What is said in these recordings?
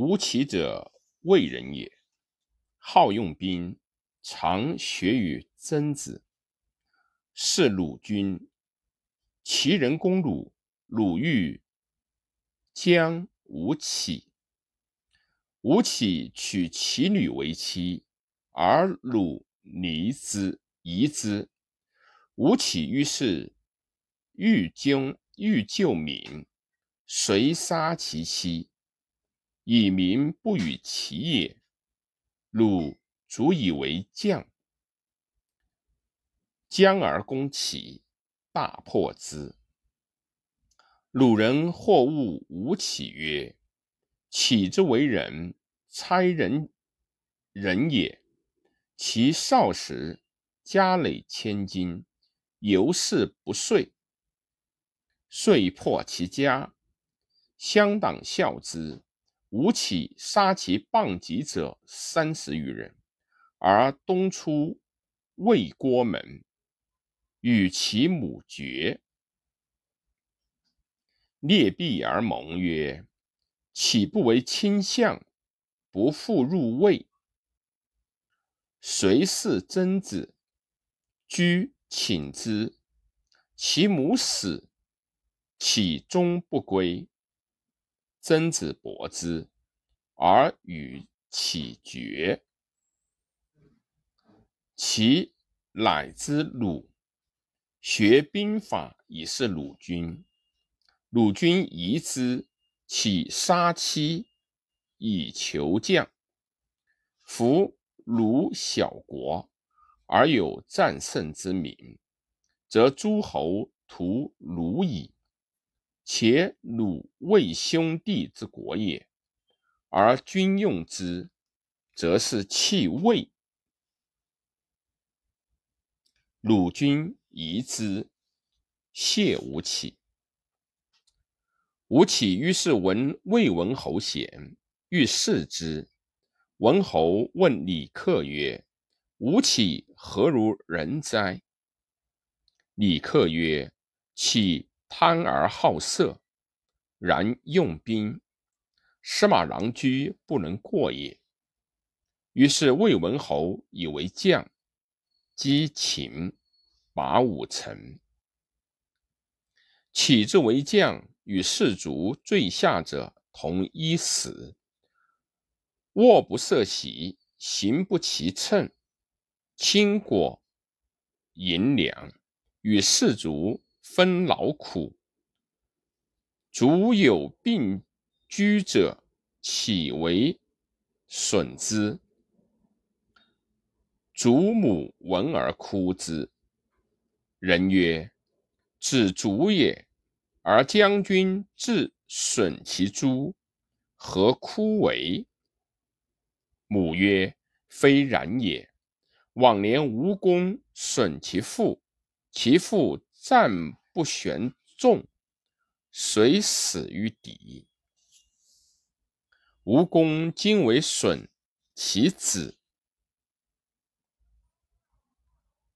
吴起者，魏人也，好用兵，常学于曾子。是鲁君，齐人攻鲁，鲁欲将吴起。吴起娶其女为妻，而鲁离之，夷之。吴起于是欲将欲救民，遂杀其妻。以民不与其也，鲁卒以为将。将而攻齐，大破之。鲁人或恶吴起曰：“起之为人，差人人也。其少时家累千金，犹是不遂。遂破其家，乡党笑之。”吴起杀其谤己者三十余人，而东出魏郭门，与其母绝，列璧而盟曰：“岂不为卿相，不复入魏？”随是曾子，居请之。其母死，岂终不归。曾子伯之，而与起绝。其乃之鲁，学兵法以是鲁君。鲁君疑之，起杀妻以求将。夫鲁小国，而有战胜之名，则诸侯图鲁矣。且鲁魏兄弟之国也，而君用之，则是弃魏。鲁君疑之，谢吴起。吴起于是闻魏文侯贤，欲视之。文侯问李克曰：“吴起何如人哉？”李克曰：“起。”贪而好色，然用兵，司马郎居不能过也。于是魏文侯以为将，击秦，拔五城。起之为将，与士卒最下者同一死。卧不设席，行不骑乘，轻果银两，与士卒。分劳苦，卒有病居者，岂为损之？祖母闻而哭之。人曰：“子卒也，而将军自损其诸，何哭为？”母曰：“非然也。往年无功损其父，其父战。”不旋众，遂死于敌。吴公今为损其子，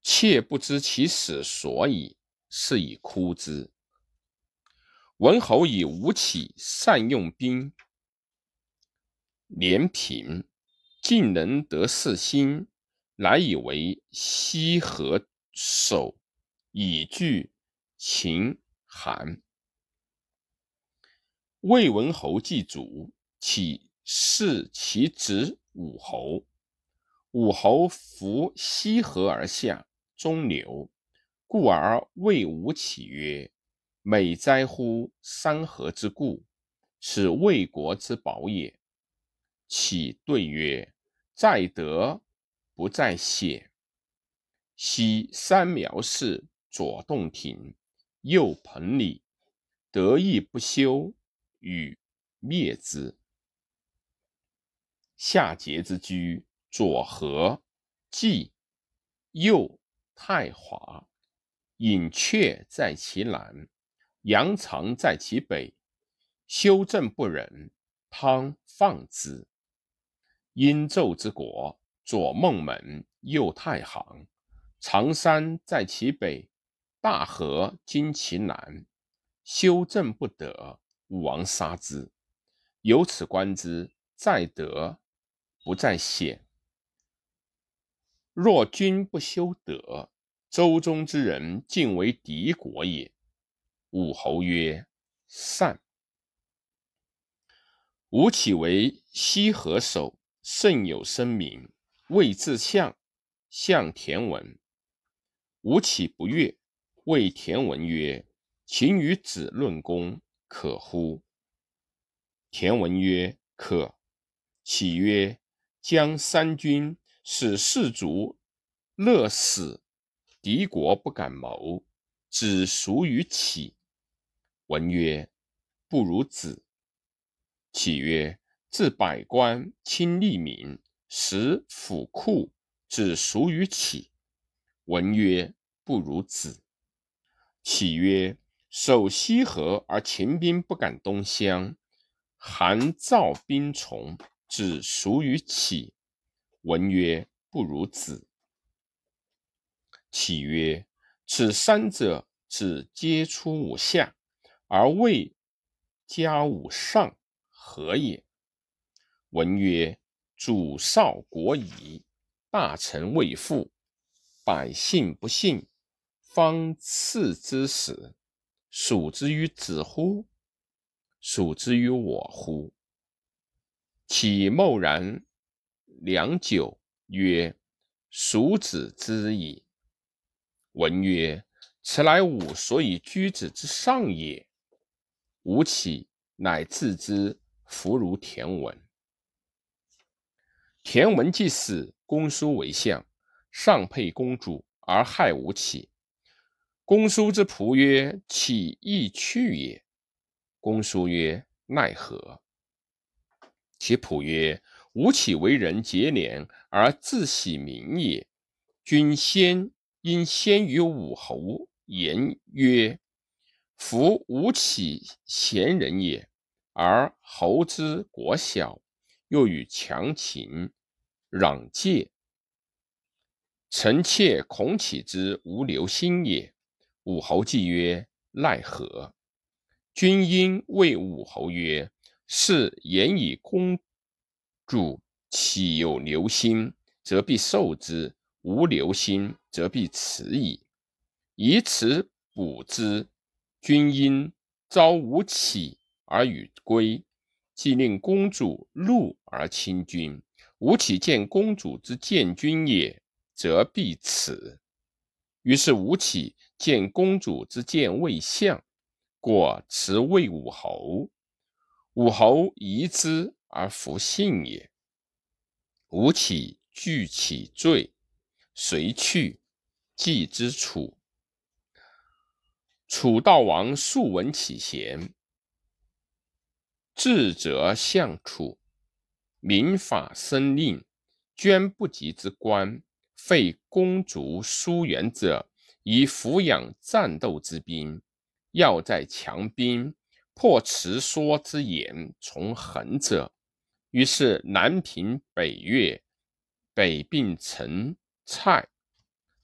妾不知其死所以，是以哭之。文侯以吴起善用兵，廉平，竟能得四心，乃以为西河守，以拒。秦、韩、魏文侯祭祖，起弑其子武侯。武侯扶西河而下，中流，故而谓吴起曰：“美哉乎山河之固，此魏国之宝也。”启对曰：“在德不在险。”昔三苗氏左洞庭。右彭蠡，得意不休，与灭之。夏桀之居，左和、季、右太华，隐阙在其南，阳常在其北。修正不忍，汤放之。殷纣之国，左孟门，右太行，常山在其北。大河经其南，修正不得，武王杀之。由此观之，在德，不在险。若君不修德，周中之人尽为敌国也。武侯曰：“善。”吴起为西河守，甚有声名，谓自相，相田文。吴起不悦，谓田文曰：“秦与子论功，可乎？”田文曰：“可。”启曰：“将三军，使士卒乐死，敌国不敢谋，只属于启。”文曰：“不如子。”启曰：“自百官，亲利民，使府库，只属于启。”文曰：“不如子。”启曰：“守西河而秦兵不敢东乡，韩赵兵从，只属于启。”文曰：“不如子。”启曰：“此三者，只皆出五下，而未加五上。”何也？文曰：“主少国疑，大臣未附，百姓不信，方赐之死，属之于子乎？属之于我乎？”启默然良久，曰：“属子之矣。”文曰：“此乃吾所以居子之上也。”吾启乃自之。弗如田文。田文既死，公叔为相，上配公主而害吴起。公叔之仆曰：“岂亦去也？”公叔曰：“奈何？”其仆曰：“吴起为人节廉而自喜名也。君先因先于武侯言曰：‘夫吴起贤人也。’”而侯之国小，又与强秦攘界，臣妾恐起之无留心也。武侯既曰：“奈何？”君应谓武侯曰：“是言以公主，岂有留心，则必受之；无留心，则必辞矣。以此补之，君应召吴起。”而与归，既令公主怒而亲君。吾岂见公主之见君也，则必此。于是吴起见公主之见魏相，过辞魏武侯。武侯疑之而弗信也。吴起惧其罪，遂去，祭之楚。楚悼王素闻其贤。智者相楚，民法生令，捐不及之官，废公族疏远者，以抚养战斗之兵。要在强兵，破持说之言，从横者。于是南平北越，北并陈蔡，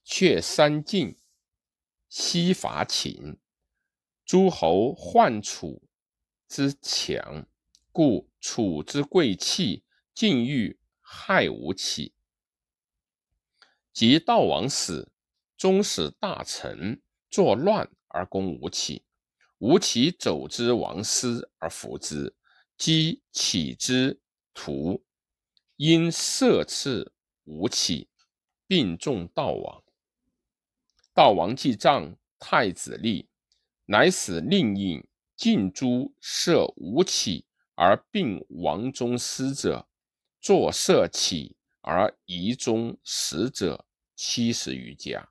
却三晋，西伐秦，诸侯患楚。之强，故楚之贵戚尽欲害吴起。及悼王死，终使大臣作乱而攻吴起。吴起走之王师而服之，击起之徒，因射刺吴起，并中悼王。悼王既葬太子立，乃使令尹。尽诛射吴起而并王中师者，作射起而夷中死者七十余家。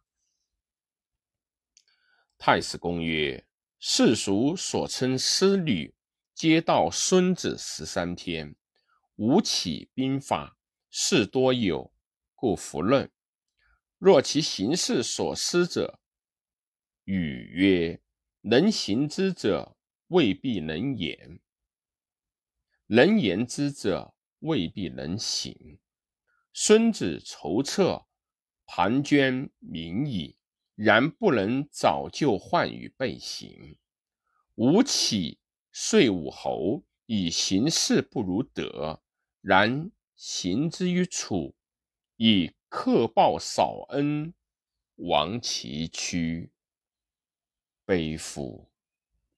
太史公曰：世俗所称师旅，皆道孙子十三篇。吴起兵法，事多有，故弗论。若其行事所思者，语曰：能行之者。未必能言，能言之者未必能行。孙子筹策，庞涓明矣，然不能早就患与备行。吾起遂武侯，以行事不如德，然行之于楚，以克报少恩，亡其躯。悲夫！